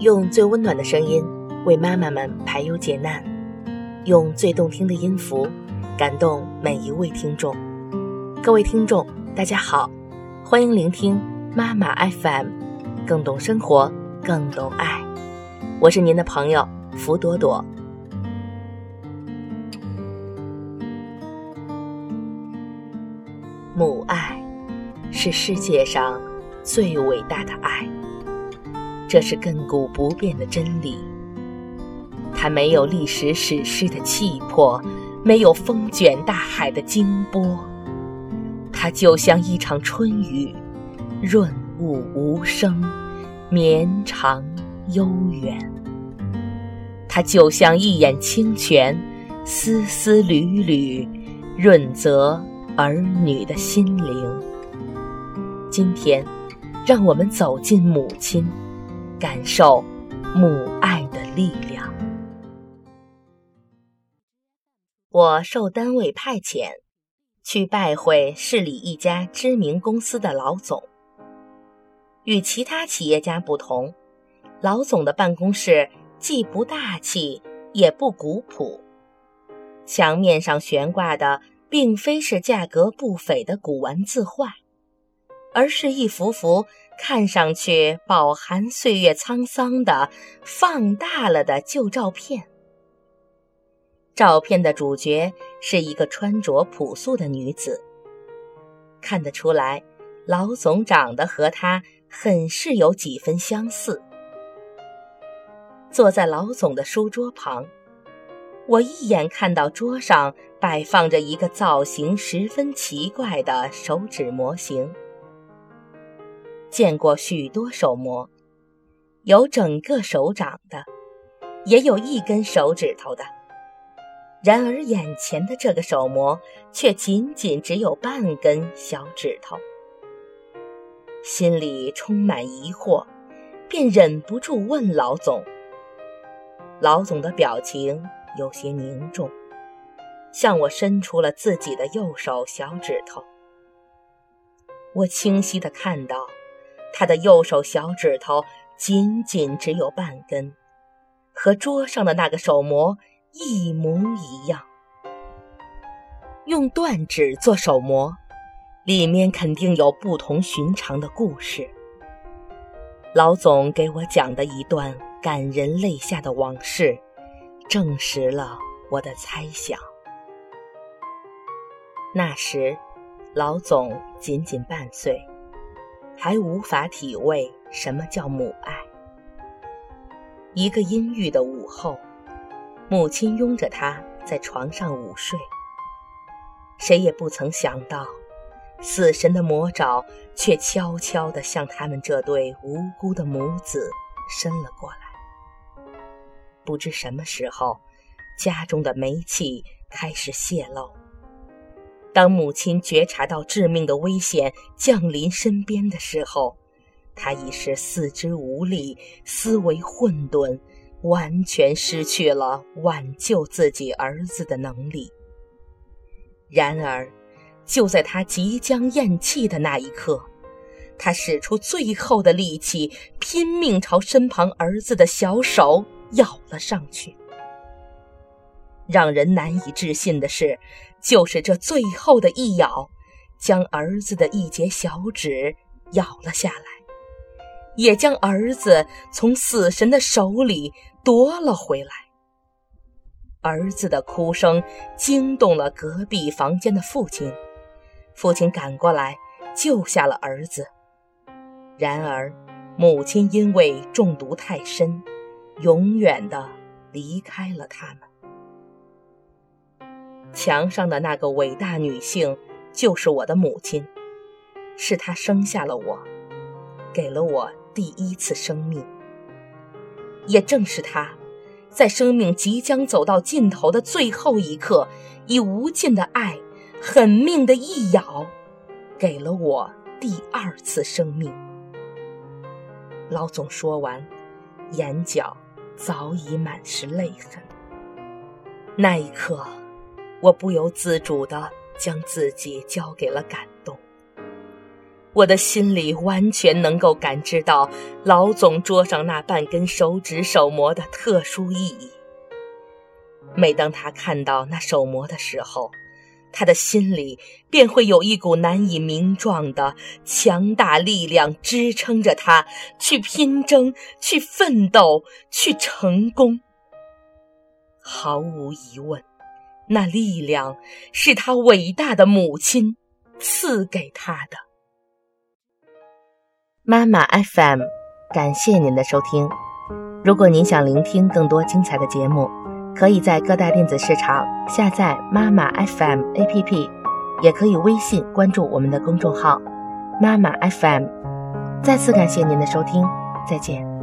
用最温暖的声音为妈妈们排忧解难，用最动听的音符感动每一位听众。各位听众，大家好，欢迎聆听妈妈 FM，更懂生活，更懂爱。我是您的朋友福朵朵。母爱是世界上最伟大的爱。这是亘古不变的真理。它没有历史史诗的气魄，没有风卷大海的惊波。它就像一场春雨，润物无声，绵长悠远。它就像一眼清泉，丝丝缕缕，润泽儿女的心灵。今天，让我们走进母亲。感受母爱的力量。我受单位派遣，去拜会市里一家知名公司的老总。与其他企业家不同，老总的办公室既不大气，也不古朴。墙面上悬挂的，并非是价格不菲的古玩字画，而是一幅幅。看上去饱含岁月沧桑的放大了的旧照片，照片的主角是一个穿着朴素的女子。看得出来，老总长得和她很是有几分相似。坐在老总的书桌旁，我一眼看到桌上摆放着一个造型十分奇怪的手指模型。见过许多手模，有整个手掌的，也有一根手指头的。然而眼前的这个手模却仅仅只有半根小指头。心里充满疑惑，便忍不住问老总。老总的表情有些凝重，向我伸出了自己的右手小指头。我清晰的看到。他的右手小指头仅仅只有半根，和桌上的那个手模一模一样。用断指做手模，里面肯定有不同寻常的故事。老总给我讲的一段感人泪下的往事，证实了我的猜想。那时，老总仅仅半岁。还无法体味什么叫母爱。一个阴郁的午后，母亲拥着他在床上午睡。谁也不曾想到，死神的魔爪却悄悄地向他们这对无辜的母子伸了过来。不知什么时候，家中的煤气开始泄漏。当母亲觉察到致命的危险降临身边的时候，她已是四肢无力、思维混沌，完全失去了挽救自己儿子的能力。然而，就在她即将咽气的那一刻，她使出最后的力气，拼命朝身旁儿子的小手咬了上去。让人难以置信的是，就是这最后的一咬，将儿子的一截小指咬了下来，也将儿子从死神的手里夺了回来。儿子的哭声惊动了隔壁房间的父亲，父亲赶过来救下了儿子。然而，母亲因为中毒太深，永远的离开了他们。墙上的那个伟大女性，就是我的母亲，是她生下了我，给了我第一次生命。也正是她，在生命即将走到尽头的最后一刻，以无尽的爱、狠命的一咬，给了我第二次生命。老总说完，眼角早已满是泪痕。那一刻。我不由自主地将自己交给了感动，我的心里完全能够感知到老总桌上那半根手指手模的特殊意义。每当他看到那手模的时候，他的心里便会有一股难以名状的强大力量支撑着他去拼争、去奋斗、去成功。毫无疑问，那力量是他伟大的母亲赐给他的。妈妈 FM，感谢您的收听。如果您想聆听更多精彩的节目，可以在各大电子市场下载妈妈 FM APP，也可以微信关注我们的公众号妈妈 FM。再次感谢您的收听，再见。